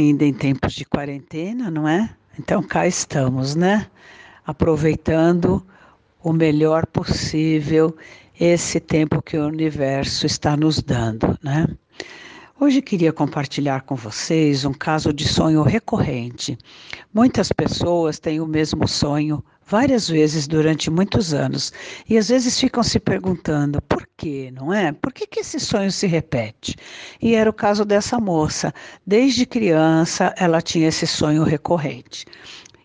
ainda em tempos de quarentena, não é? Então cá estamos, né? Aproveitando o melhor possível esse tempo que o universo está nos dando, né? Hoje queria compartilhar com vocês um caso de sonho recorrente. Muitas pessoas têm o mesmo sonho várias vezes durante muitos anos e às vezes ficam se perguntando por quê, não é? Por que, que esse sonho se repete? E era o caso dessa moça. Desde criança ela tinha esse sonho recorrente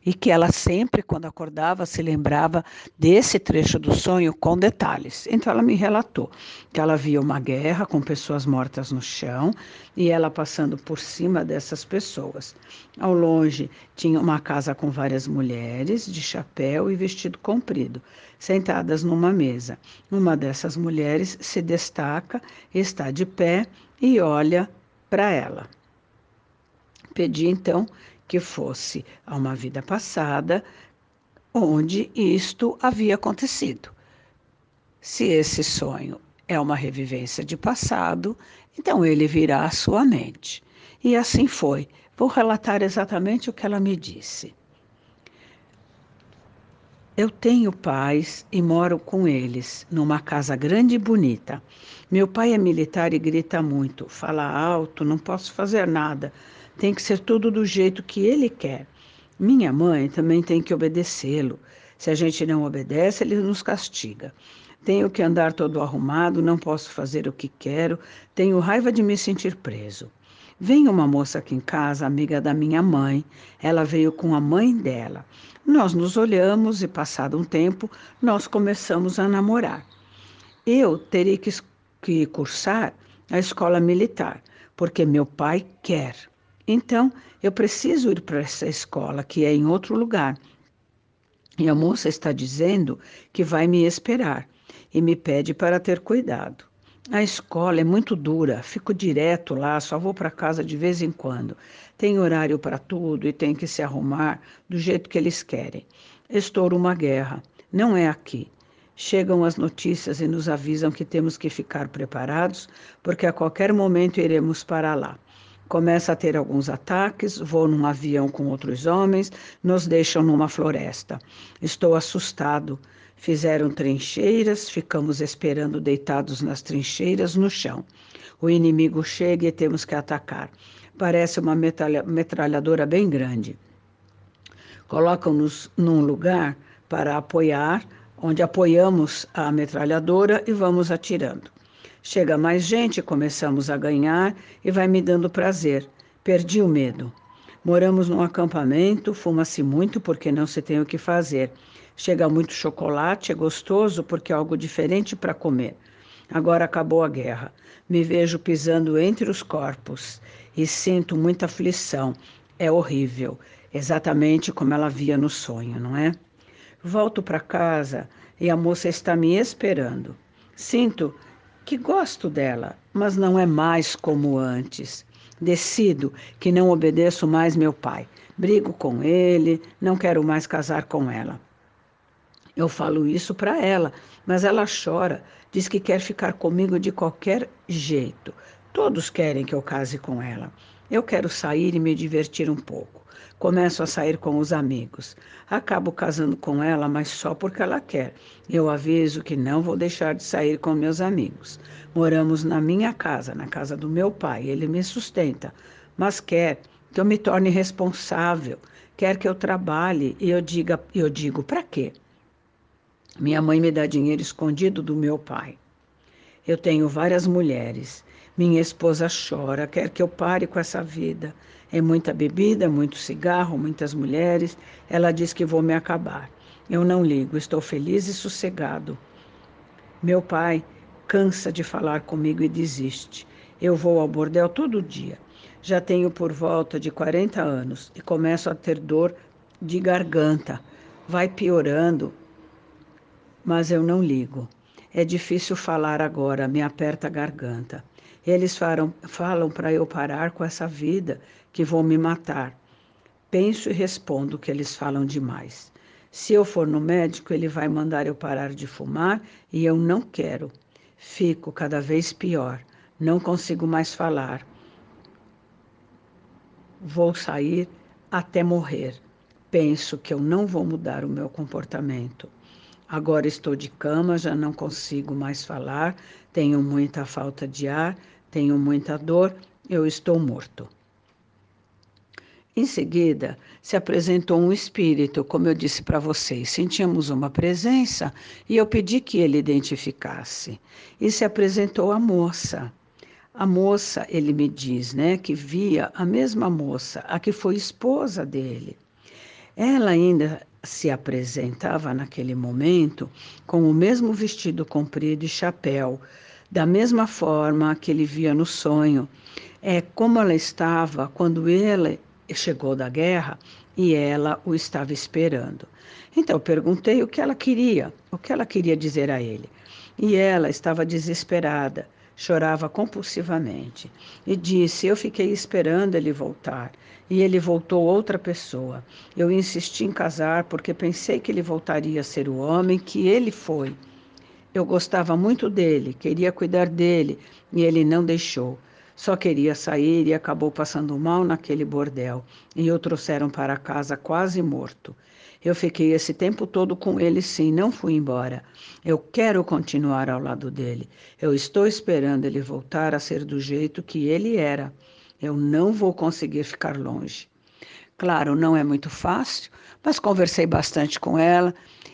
e que ela sempre, quando acordava, se lembrava desse trecho do sonho com detalhes. Então ela me relatou que ela via uma guerra com pessoas mortas no chão e ela passando por cima dessas pessoas. Ao longe tinha uma casa com várias mulheres de chapéu e vestido comprido, sentadas numa mesa. Uma dessas mulheres se destaca, está de pé e olha para ela. Pedi então que fosse a uma vida passada onde isto havia acontecido. Se esse sonho é uma revivência de passado, então ele virá à sua mente. E assim foi. Vou relatar exatamente o que ela me disse. Eu tenho pais e moro com eles, numa casa grande e bonita. Meu pai é militar e grita muito, fala alto, não posso fazer nada. Tem que ser tudo do jeito que ele quer. Minha mãe também tem que obedecê-lo. Se a gente não obedece, ele nos castiga. Tenho que andar todo arrumado, não posso fazer o que quero, tenho raiva de me sentir preso. Vem uma moça aqui em casa, amiga da minha mãe. Ela veio com a mãe dela. Nós nos olhamos e, passado um tempo, nós começamos a namorar. Eu teria que, que cursar a escola militar, porque meu pai quer. Então, eu preciso ir para essa escola, que é em outro lugar. E a moça está dizendo que vai me esperar e me pede para ter cuidado. A escola é muito dura, fico direto lá, só vou para casa de vez em quando. Tem horário para tudo e tem que se arrumar do jeito que eles querem. Estoura uma guerra, não é aqui. Chegam as notícias e nos avisam que temos que ficar preparados, porque a qualquer momento iremos para lá. Começa a ter alguns ataques, vou num avião com outros homens, nos deixam numa floresta. Estou assustado. Fizeram trincheiras, ficamos esperando deitados nas trincheiras no chão. O inimigo chega e temos que atacar. Parece uma metralhadora bem grande. Colocam-nos num lugar para apoiar, onde apoiamos a metralhadora e vamos atirando. Chega mais gente, começamos a ganhar e vai me dando prazer. Perdi o medo. Moramos num acampamento, fuma-se muito porque não se tem o que fazer. Chega muito chocolate, é gostoso porque é algo diferente para comer. Agora acabou a guerra. Me vejo pisando entre os corpos e sinto muita aflição. É horrível, exatamente como ela via no sonho, não é? Volto para casa e a moça está me esperando. Sinto que gosto dela, mas não é mais como antes. Decido que não obedeço mais meu pai. Brigo com ele, não quero mais casar com ela. Eu falo isso para ela, mas ela chora, diz que quer ficar comigo de qualquer jeito. Todos querem que eu case com ela. Eu quero sair e me divertir um pouco. Começo a sair com os amigos. Acabo casando com ela, mas só porque ela quer. Eu aviso que não vou deixar de sair com meus amigos. Moramos na minha casa, na casa do meu pai. Ele me sustenta, mas quer que eu me torne responsável. Quer que eu trabalhe e eu diga, eu digo, para quê? Minha mãe me dá dinheiro escondido do meu pai. Eu tenho várias mulheres. Minha esposa chora, quer que eu pare com essa vida. É muita bebida, muito cigarro, muitas mulheres. Ela diz que vou me acabar. Eu não ligo, estou feliz e sossegado. Meu pai cansa de falar comigo e desiste. Eu vou ao bordel todo dia. Já tenho por volta de 40 anos e começo a ter dor de garganta. Vai piorando, mas eu não ligo. É difícil falar agora, me aperta a garganta. Eles falam, falam para eu parar com essa vida, que vou me matar. Penso e respondo que eles falam demais. Se eu for no médico, ele vai mandar eu parar de fumar e eu não quero. Fico cada vez pior, não consigo mais falar. vou sair até morrer. Penso que eu não vou mudar o meu comportamento. Agora estou de cama, já não consigo mais falar, tenho muita falta de ar, tenho muita dor, eu estou morto. Em seguida, se apresentou um espírito, como eu disse para vocês. Sentíamos uma presença e eu pedi que ele identificasse. E se apresentou a moça. A moça, ele me diz, né, que via a mesma moça, a que foi esposa dele. Ela ainda se apresentava naquele momento com o mesmo vestido comprido e chapéu, da mesma forma que ele via no sonho. É como ela estava quando ele chegou da guerra e ela o estava esperando. Então perguntei o que ela queria, o que ela queria dizer a ele. E ela estava desesperada, chorava compulsivamente e disse: Eu fiquei esperando ele voltar e ele voltou outra pessoa. Eu insisti em casar porque pensei que ele voltaria a ser o homem que ele foi. Eu gostava muito dele, queria cuidar dele e ele não deixou. Só queria sair e acabou passando mal naquele bordel e o trouxeram para casa quase morto. Eu fiquei esse tempo todo com ele, sim, não fui embora. Eu quero continuar ao lado dele. Eu estou esperando ele voltar a ser do jeito que ele era. Eu não vou conseguir ficar longe. Claro, não é muito fácil, mas conversei bastante com ela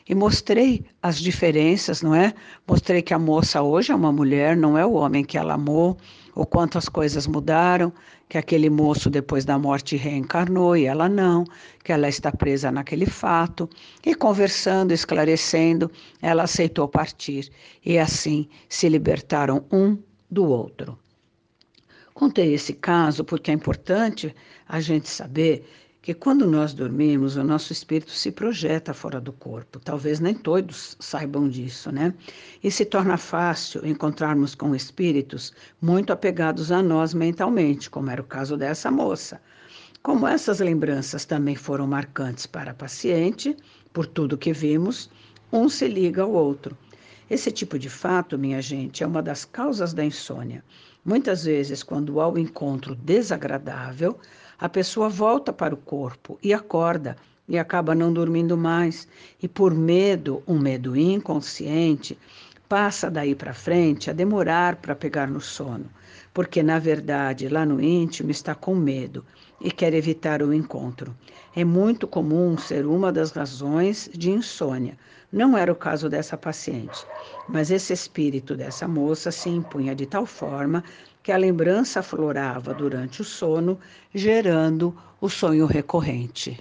e mostrei as diferenças, não é? Mostrei que a moça hoje é uma mulher, não é o homem que ela amou, o quanto as coisas mudaram, que aquele moço depois da morte reencarnou e ela não, que ela está presa naquele fato. E conversando, esclarecendo, ela aceitou partir e assim se libertaram um do outro. Contei esse caso porque é importante a gente saber que quando nós dormimos, o nosso espírito se projeta fora do corpo. Talvez nem todos saibam disso, né? E se torna fácil encontrarmos com espíritos muito apegados a nós mentalmente, como era o caso dessa moça. Como essas lembranças também foram marcantes para a paciente, por tudo que vimos, um se liga ao outro. Esse tipo de fato, minha gente, é uma das causas da insônia. Muitas vezes, quando há o um encontro desagradável, a pessoa volta para o corpo e acorda e acaba não dormindo mais. E por medo, um medo inconsciente, passa daí para frente a demorar para pegar no sono, porque na verdade lá no íntimo está com medo e quer evitar o encontro. É muito comum ser uma das razões de insônia. Não era o caso dessa paciente, mas esse espírito dessa moça se impunha de tal forma que a lembrança aflorava durante o sono, gerando o sonho recorrente.